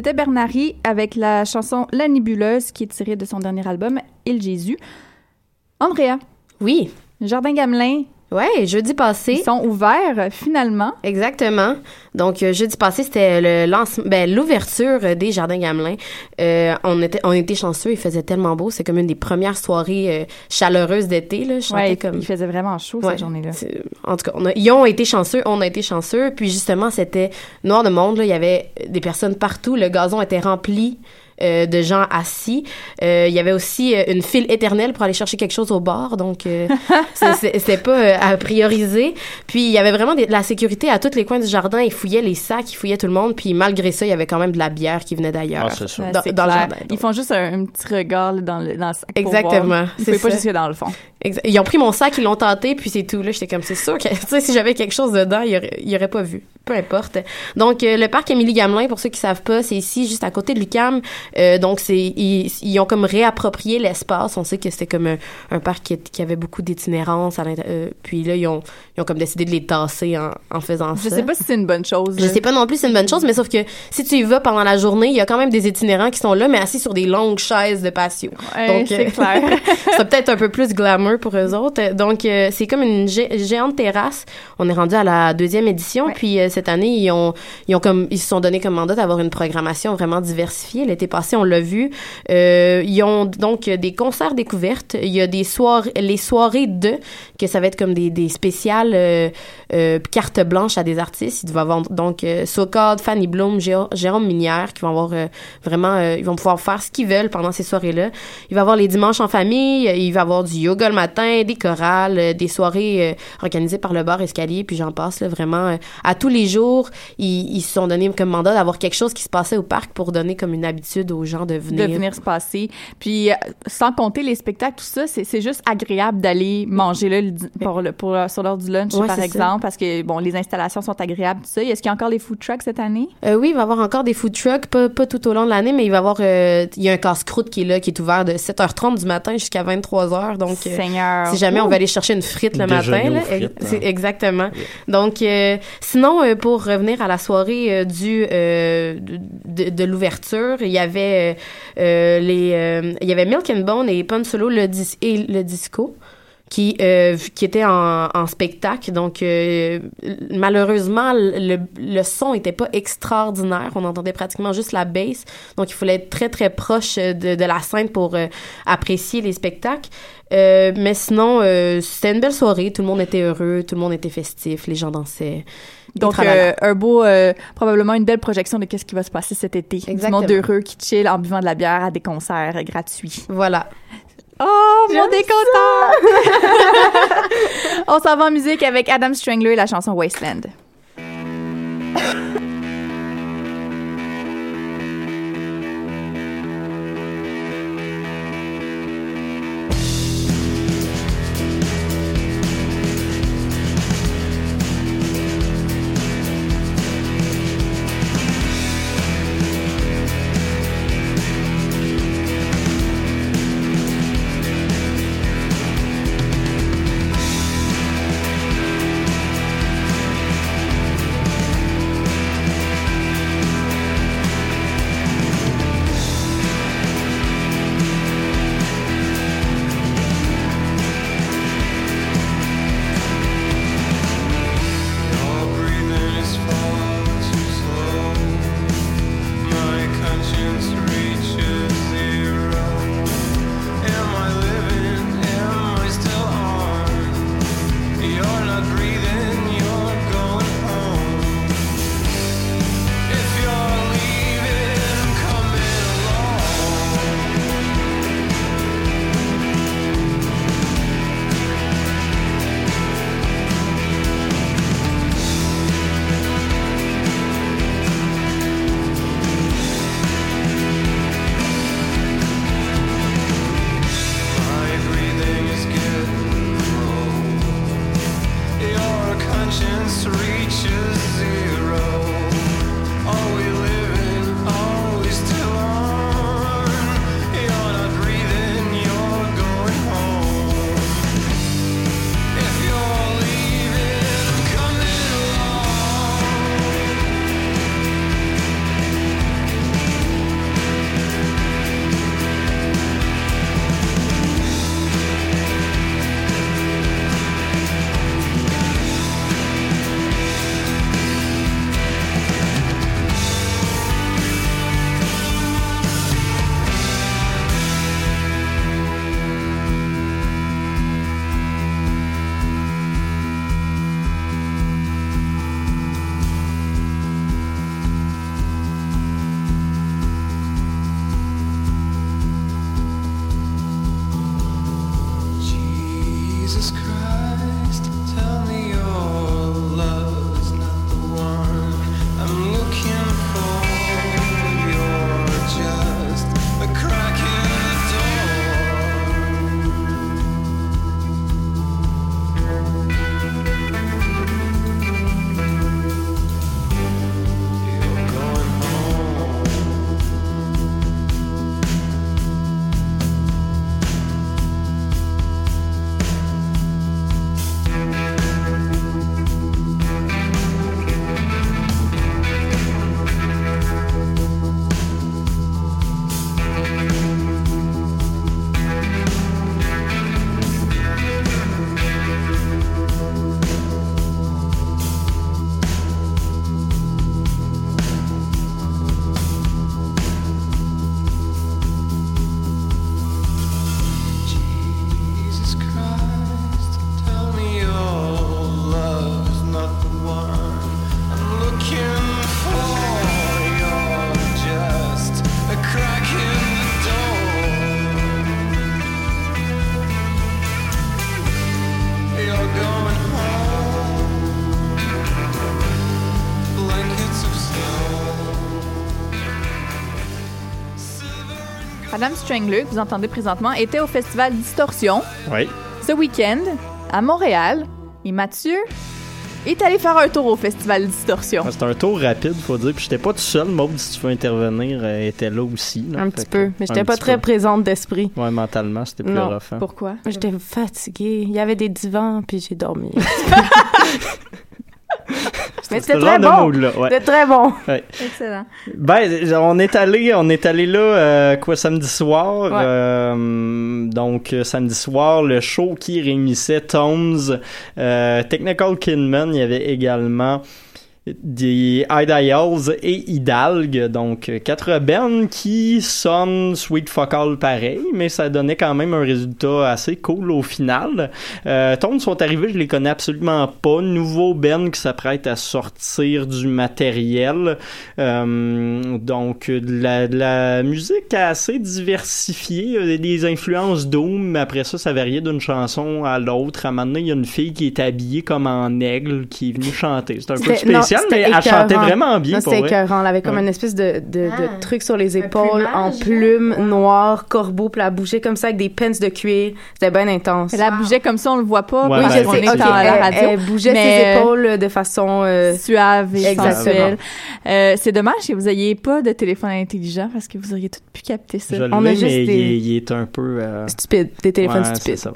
C'était Bernari avec la chanson La Nébuleuse qui est tirée de son dernier album Il Jésus. Andrea. Oui. Jardin Gamelin. Ouais, jeudi passé. Ils sont ouverts finalement. Exactement. Donc euh, jeudi passé, c'était le lancement, ben, l'ouverture des Jardins Gamelin. Euh, on était, on était chanceux. Il faisait tellement beau. C'est comme une des premières soirées euh, chaleureuses d'été. Là. Je sentais Ouais, comme il faisait vraiment chaud Ouais, cette journée-là. En tout cas, on a- ils ont été chanceux, on a été chanceux. Puis justement, c'était noir de monde. Là. Il y avait des personnes partout. Le gazon était rempli. Euh, de gens assis. Euh, il y avait aussi euh, une file éternelle pour aller chercher quelque chose au bar, donc euh, c'était pas euh, à prioriser. Puis il y avait vraiment des- de la sécurité à tous les coins du jardin. Ils fouillaient les sacs, ils fouillaient tout le monde. Puis malgré ça, il y avait quand même de la bière qui venait d'ailleurs. Ah, c'est sûr. Ouais, Dans, dans le jardin. Ils font juste un, un petit regard là, dans, le, dans le sac. pour Exactement, voir. Ils pas jusque dans le fond. Ils ont pris mon sac, ils l'ont tenté, puis c'est tout. Là, j'étais comme, c'est sûr que, tu sais, si j'avais quelque chose dedans, il aurait, il aurait pas vu. Peu importe. Donc, euh, le parc Émilie Gamelin, pour ceux qui savent pas, c'est ici, juste à côté de Lucam. Euh, donc, c'est, ils, ils ont comme réapproprié l'espace. On sait que c'était comme un, un parc qui, qui avait beaucoup d'itinérance euh, puis là, ils ont, ils ont comme décidé de les tasser en, en faisant Je ça. sais pas si c'est une bonne chose. Je sais pas non plus si c'est une bonne chose, mais sauf que si tu y vas pendant la journée, il y a quand même des itinérants qui sont là, mais assis sur des longues chaises de patio. Ouais, Donc, c'est euh, clair. c'est peut-être un peu plus glamour pour eux autres. Donc, euh, c'est comme une gé- géante terrasse. On est rendu à la deuxième édition, puis euh, cette année, ils ont, ils ont comme, ils se sont donné comme mandat d'avoir une programmation vraiment diversifiée. L'été passé, on l'a vu. Euh, ils ont donc des concerts découvertes. Il y a des soirées, les soirées de, que ça va être comme des, spéciales euh, euh, cartes blanches à des artistes. Il va y avoir donc euh, Socard, Fanny Bloom, Jérôme Minière qui vont avoir euh, vraiment, ils vont pouvoir faire ce qu'ils veulent pendant ces soirées-là. Il va avoir les dimanches en famille, il va avoir du yoga le matin, des chorales, des soirées organisées par le bar Escalier, puis j'en passe vraiment. à tous les jours, ils, ils se sont donné comme mandat d'avoir quelque chose qui se passait au parc pour donner comme une habitude aux gens de venir. de venir se passer. Puis, euh, sans compter les spectacles, tout ça, c'est c'est juste agréable d'aller manger là le pour, le, pour, sur l'heure du lunch, Ouais, par exemple, parce que, bon, les installations sont agréables, tout ça. Est-ce qu'il y a encore les food trucks cette année? Euh, oui, il va y avoir encore des food trucks, pas, pas tout au long de l'année, mais il va y avoir, euh, il y a un casse-croûte qui est là, qui est ouvert de 7h30 du matin jusqu'à 23h. Donc, euh, Seigneur. si jamais on va aller chercher une frite le Déjeuner matin, là, frites, hein. exactement. Donc, euh, sinon, euh, pour revenir à la soirée euh, du euh, de, de l'ouverture, il y avait euh, euh, euh, il y avait Milk and Bone et Pun Solo le dis et le disco qui euh, qui était en, en spectacle. Donc euh, malheureusement le, le son était pas extraordinaire. On entendait pratiquement juste la bass. Donc il fallait être très très proche de, de la scène pour euh, apprécier les spectacles. Euh, mais sinon euh, c'était une belle soirée. Tout le monde était heureux. Tout le monde était festif. Les gens dansaient. Donc, euh, un beau, euh, probablement une belle projection de qu'est-ce qui va se passer cet été. Exactement. Du monde heureux qui chill en buvant de la bière à des concerts euh, gratuits. voilà Oh, mon décontent! On s'en va en musique avec Adam Strangler et la chanson Wasteland. Wasteland Madame Strangler, que vous entendez présentement, était au festival Distorsion Oui. ce week-end à Montréal. Et Mathieu est allé faire un tour au festival Distorsion. C'était un tour rapide, faut dire. Puis j'étais pas tout seul. Maud, si tu veux intervenir, elle était là aussi. là. Un Fait petit que- peu, mais j'étais un pas petit très peu. présente d'esprit. Ouais, mentalement, c'était plus Non. rough. hein. Pourquoi? J'étais fatiguée. Il y avait des divans, puis j'ai dormi. Mais c'était très bon. ouais. C'était très bon. Excellent. Ben, on est allé, on est allé là, euh, quoi, samedi soir. Ouais. euh, donc, euh, samedi soir, le show qui réunissait Tones, euh, Technical Kidman, il y avait également des Ideals et Hidalg, donc euh, quatre bands qui sonnent Sweet Fuck All pareil, mais ça donnait quand même un résultat assez cool au final. Euh, Tones sont arrivés, je les connais absolument pas. Nouveau band qui s'apprête à sortir du matériel. Euh, donc, de la, de la musique assez diversifiée, euh, des influences Doom, mais après ça, ça variait d'une chanson à l'autre. À un moment donné, il y a une fille qui est habillée comme en aigle qui est venue chanter. C'est un peu spécial, c'était mais elle chantait écœurant. vraiment bien C'était écœurant. Elle avait comme Ouais. une espèce de, de, de Ah. truc sur les épaules, en plumes noires, corbeau, puis elle bougeait comme ça avec des pins de cuir. C'était bien intense. Elle bougeait comme ça, on le voit pas. Ouais, qu'on je est sais, la elle- radio. Elle, bougeait Mais, ses épaules de façon... euh, suave et sensuelle. Euh, c'est dommage que vous ayez pas de téléphone intelligent parce que vous auriez tout pu capter ça. Je On a juste mais des- il, est, il est un peu... euh, stupides, des téléphones Ouais, stupides. c'est ça.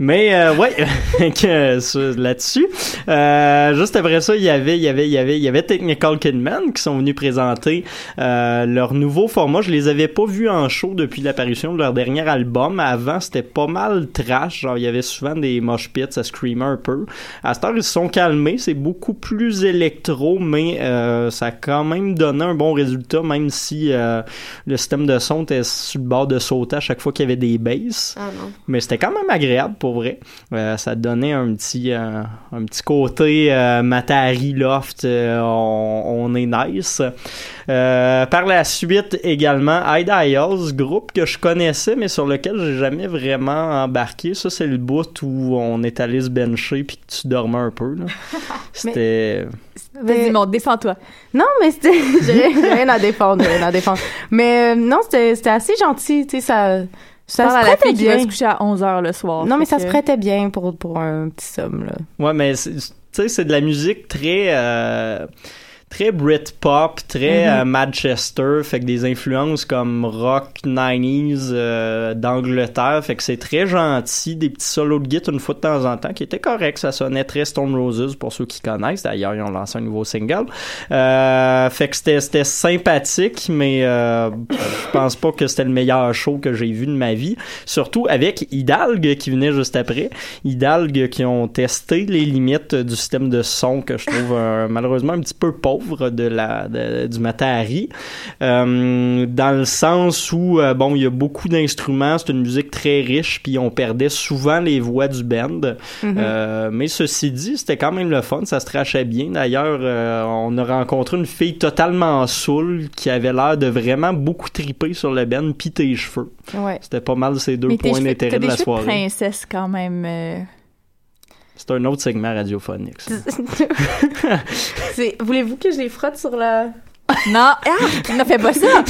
Mais euh, ouais, sur- là-dessus, euh, juste après ça, il y avait, il y avait, il y avait, il y avait Technical Kidman qui sont venus présenter euh, leur nouveau format. Je les avais pas vus en show depuis l'apparition de leur dernier album. Avant, c'était pas mal trash. Genre, il y avait souvent des mosh pits, ça screamait un peu. À cette heure, ils se sont calmés. C'est beaucoup plus électro, mais euh, ça a quand même donné un bon résultat, même si euh, le système de son était sur le bord de sauter à chaque fois qu'il y avait des basses. Ah non. Mais c'était quand même agréable pour vrai. Euh, ça donnait un petit, euh, un petit côté euh, Matari Loft. euh, on, on est nice. Euh, par la suite également, Ideals, groupe que je connaissais mais sur lequel j'ai jamais vraiment embarqué. Ça, c'est le bout où on est allé se bencher puis que tu dormais un peu. là. C'était. Vas-y, mon, défends-toi. Non, mais c'était. J'ai rien à défendre, rien à défendre. Mais euh, non, c'était c'était assez gentil, tu sais, ça. Ça Parle se à la prêtait fille qui va bien. se coucher à 11h le soir. Non, mais ça que- se prêtait bien pour, pour un petit somme, là. Ouais, mais tu sais, c'est de la musique très. euh, très Britpop, très Mhm. euh, Manchester, fait que des influences comme rock 90s euh, d'Angleterre, fait que c'est très gentil, des petits solos de guitare une fois de temps en temps qui étaient corrects, ça sonnait très Stone Roses pour ceux qui connaissent, d'ailleurs ils ont lancé un nouveau single, euh, fait que c'était c'était sympathique, mais euh, je pense pas que c'était le meilleur show que j'ai vu de ma vie, surtout avec Hidalg qui venait juste après, Hidalg qui ont testé les limites du système de son que je trouve euh, malheureusement un petit peu pauvre de la de- du Matari euh, dans le sens où euh, bon il y a beaucoup d'instruments c'est une musique très riche puis on perdait souvent les voix du band Mhm. Euh, mais ceci dit c'était quand même le fun ça se trachait bien d'ailleurs on a rencontré une fille totalement saoule qui avait l'air de vraiment beaucoup triper sur le band puis tes cheveux Ouais. c'était pas mal ces deux Mais points d'intérêt de la soirée princesse quand même. C'est un autre segment radiophonique. Voulez-vous que je les frotte sur la... Non, ah, ne fais pas ça.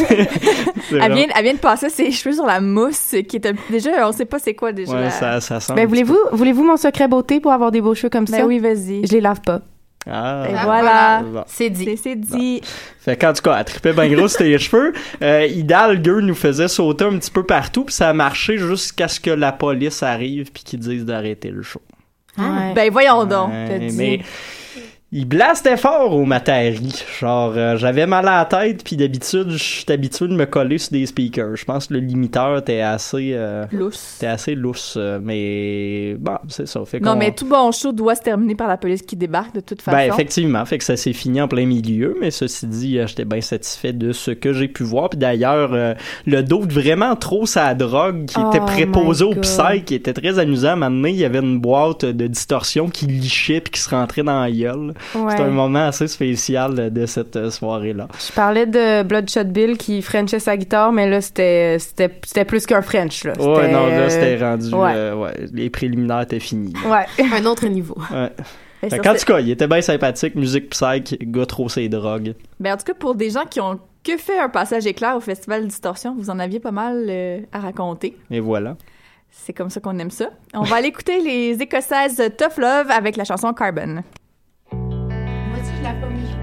Elle, vient, elle vient de passer ses cheveux sur la mousse, qui est un- déjà, on sait pas c'est quoi déjà. Ouais, la- ça, ça sent. Ben, voulez-vous, voulez-vous mon secret beauté pour avoir des beaux cheveux comme Ben ça? oui, vas-y. Je les lave pas. Ah. Et Ah, voilà. Bon. C'est dit. C'est c'est dit. Fait qu'en tout cas, elle trippait bien gros sur tes cheveux. Euh, Hidalgo nous faisait sauter un petit peu partout, puis ça a marché jusqu'à ce que la police arrive puis qu'ils disent d'arrêter le show. Ouais. Ben voyons donc. Ouais, mais il blastait fort au Matari. Genre, euh, j'avais mal à la tête, puis d'habitude, je suis habitué de me coller sur des speakers. Je pense que le limiteur était assez... euh, Lousse. assez lousse, euh, mais bon, c'est ça. Fait Non, mais tout bon show doit se terminer par la police qui débarque de toute façon. Ben, effectivement, fait que ça s'est fini en plein milieu, mais ceci dit, euh, j'étais bien satisfait de ce que j'ai pu voir. Puis d'ailleurs, euh, le d'autre vraiment trop sa drogue qui était Oh préposé au psy, qui était très amusant. À un moment donné, il y avait une boîte de distorsion qui lichait puis qui se rentrait dans la gueule. Ouais. C'était un moment assez spécial de cette euh, soirée-là. Je parlais de Bloodshot Bill qui frenchait sa guitare, mais là, c'était, c'était, c'était plus qu'un French, là. Ouais, non, là, euh, c'était rendu... ouais. euh, ouais, les préliminaires étaient finis. Ouais. Un autre niveau. Ouais. Ben, ce- tout cas, il était bien sympathique, musique psych, gars trop ses drogues. Ben, en tout cas, pour des gens qui ont que fait un passage éclair au Festival Distorsion, vous en aviez pas mal euh, à raconter. Et voilà. C'est comme ça qu'on aime ça. On va aller écouter les Écossaises Tough Love avec la chanson Carbon. là for.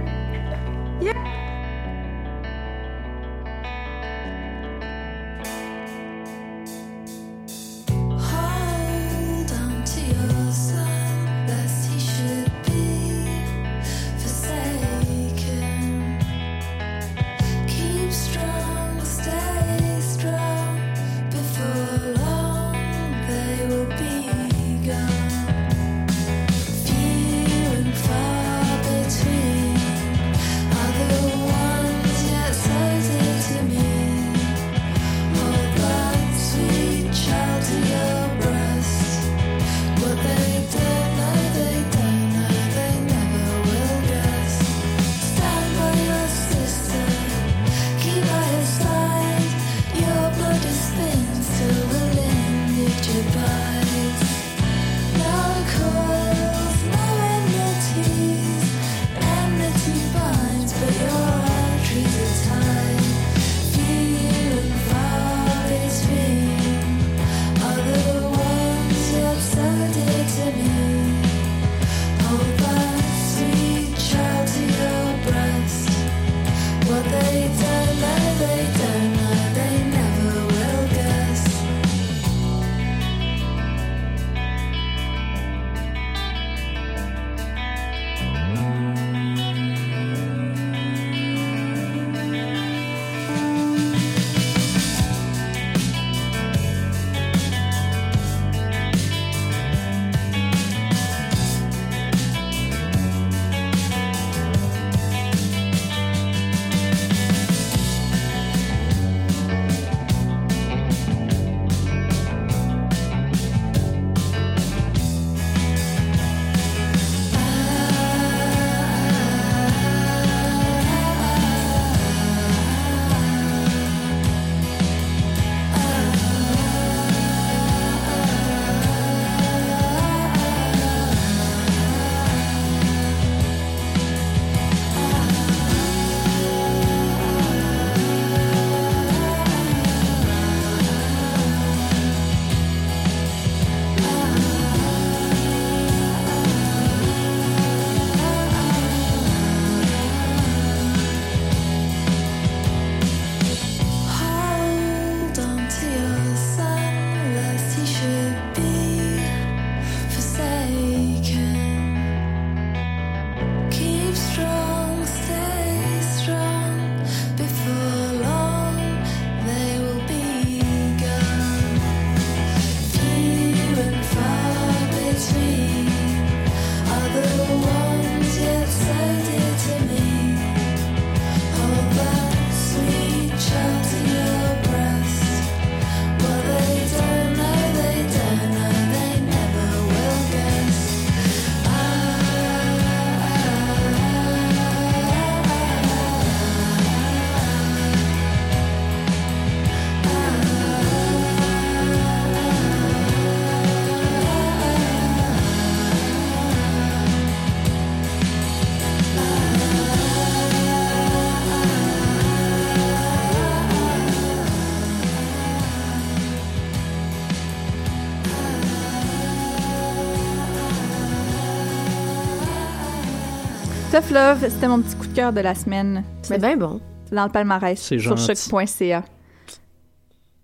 Tough Love, c'était mon petit coup de cœur de la semaine. C'est bien bon. Dans le palmarès C'est sur choc.ca.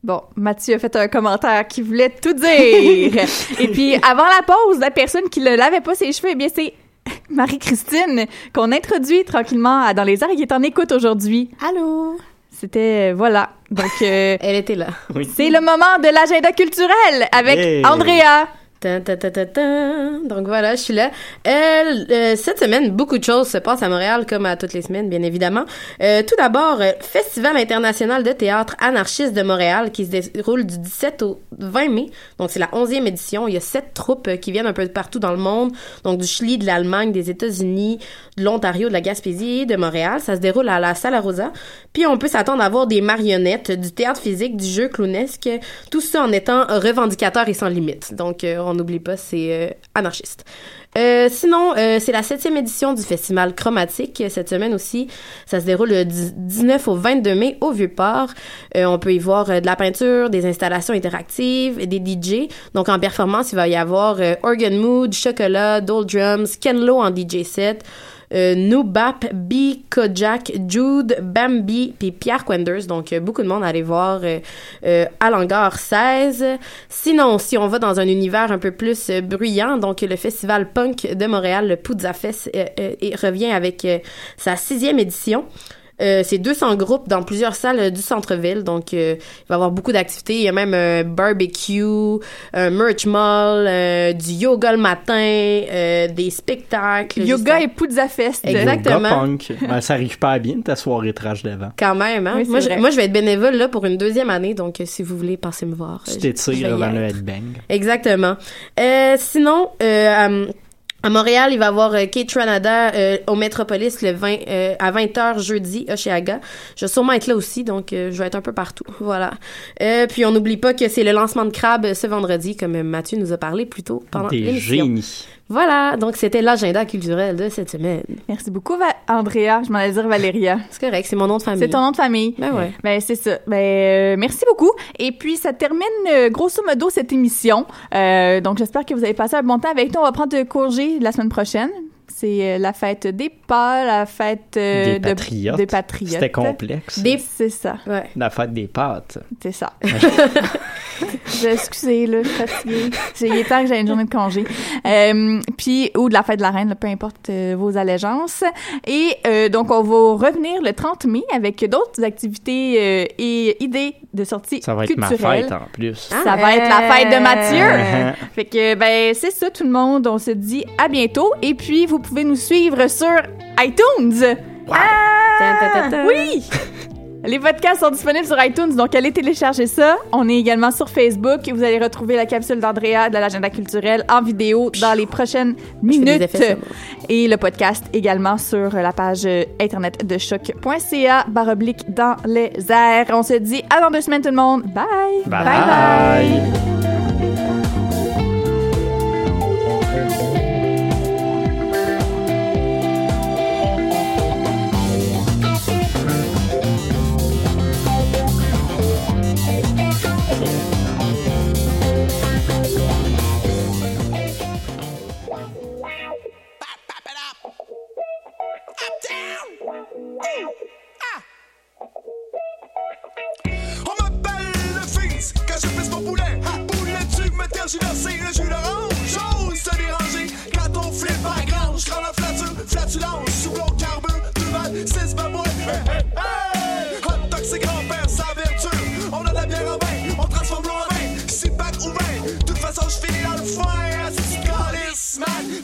Bon, Mathieu a fait un commentaire qui voulait tout dire. Et puis, avant la pause, la personne qui ne lavait pas ses cheveux, eh bien, c'est Marie-Christine qu'on introduit tranquillement à Dans les airs et qui est en écoute aujourd'hui. Allô? C'était, euh, voilà. Donc, euh, Elle était là. c'est le moment de l'agenda culturel avec Hey. Andrea. Donc voilà, je suis là. Euh, euh, cette semaine, beaucoup de choses se passent à Montréal, comme à toutes les semaines, bien évidemment. Euh, tout d'abord, euh, Festival international de théâtre anarchiste de Montréal, qui se déroule du 17 au 20 mai. Donc c'est la 11e édition. Il y a sept troupes euh, qui viennent un peu de partout dans le monde. Donc du Chili, de l'Allemagne, des États-Unis, de l'Ontario, de la Gaspésie de Montréal. Ça se déroule à la Sala Rosa. Puis on peut s'attendre à voir des marionnettes, du théâtre physique, du jeu clownesque, tout ça en étant revendicateur et sans limite. Donc euh, on n'oublie pas, c'est euh, anarchiste. Euh, sinon, euh, c'est la septième édition du festival Chromatique. Cette semaine aussi, ça se déroule le 10 19 au 22 mai au Vieux-Port. On peut y voir de la peinture, des installations interactives, des DJ. Donc en performance, il va y avoir Organ Mood, Chocolat, Dole Drums, Ken Lo en DJ set, euh, Nubap, B, Kojak, Jude, Bambi, puis Pierre Quenders. Donc, euh, beaucoup de monde à aller voir à l'hangar 16. Sinon, si on va dans un univers un peu plus euh, bruyant, donc le festival punk de Montréal, le Puzza Fest, euh, revient avec sa sixième édition. Euh, c'est 200 groupes dans plusieurs salles euh, du centre-ville, donc euh, il va y avoir beaucoup d'activités. Il y a même un barbecue, un merch mall, euh, du yoga le matin, euh, des spectacles. Yoga et Puzza Fest. Exactement. Yoga punk. Ben, ça arrive pas bien ta soirée trash d'avant. Quand même, hein? Oui, moi, je, vrai. moi, je vais être bénévole là pour une deuxième année, donc euh, si vous voulez, passez me voir. Tu Euh, t'étires être. le headbang. Exactement. Euh, sinon, euh, à- Montréal, il va y avoir euh, Kate Ranada euh, au Metropolis le 20, euh, à 20h jeudi, Oshéaga. Je vais sûrement être là aussi, donc euh, je vais être un peu partout. Voilà. Euh, puis on n'oublie pas que c'est le lancement de Crabe ce vendredi, comme Mathieu nous a parlé plus tôt pendant Des l'émission. génies. Voilà, donc c'était l'agenda culturel de cette semaine. Merci beaucoup, Va- Andrea. Je m'en allais dire Valéria. C'est correct, c'est mon nom de famille. C'est ton nom de famille. Ben ouais. Ben c'est ça. Ben euh, merci beaucoup. Et puis ça termine euh, grosso modo cette émission. Euh, donc j'espère que vous avez passé un bon temps avec nous. On va prendre de congé la semaine prochaine. C'est euh, la fête des pas, la fête euh, Des de- patriotes. des patriotes. C'était complexe. Des... C'est ça. Ouais. La fête des pâtes. C'est ça. Je- Excusez, là, je suis fatiguée. Il est temps que j'ai une journée de congé. Euh, puis, ou de la fête de la reine, là, peu importe euh, vos allégeances. Et euh, donc, on va revenir le 30 mai avec d'autres activités euh, et idées de sortie Ça va être ma fête en plus. Ça va être la fête de Mathieu. Euh. fait que, ben, c'est ça, tout le monde. On se dit à bientôt. Et puis, vous pouvez nous suivre sur iTunes. Tan, tan. Oui! Les podcasts sont disponibles sur iTunes, donc allez télécharger ça. On est également sur Facebook. Vous allez retrouver la capsule d'Andrea de l'agenda culturel en vidéo dans les prochaines minutes. effets. Et le podcast également sur la page euh, internet de choc.ca baroblique dans les airs. On se dit à dans deux semaines tout le monde. Bye! Bye bye. Ah! On m'appelle le fils quand je pisse mon poulet. À poulet, tu me tergiversé le jus d'orange. J'ose se déranger quand on flippe à la grange. Quand la flature, flatulence, sous l'eau carbure, deux balles, six babouets. Hey, hey, hey! Hot dog, c'est grand-père, sa vertu. On a de la bière en bain, on transforme l'eau en vin. Six packs ou vingt, de toute façon, je finis dans le foin. Assis, calice, man.